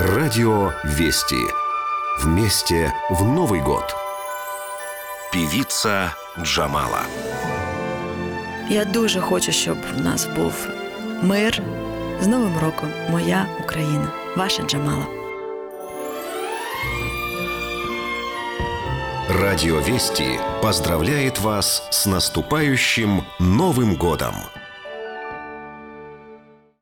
Радио Вести. Вместе в Новый год. Певица Джамала. Я дуже хочу, щоб в нас був мир. З Новим роком, моя Україна, ваша Джамала. Радио Вести поздравляет вас с наступающим Новым годом!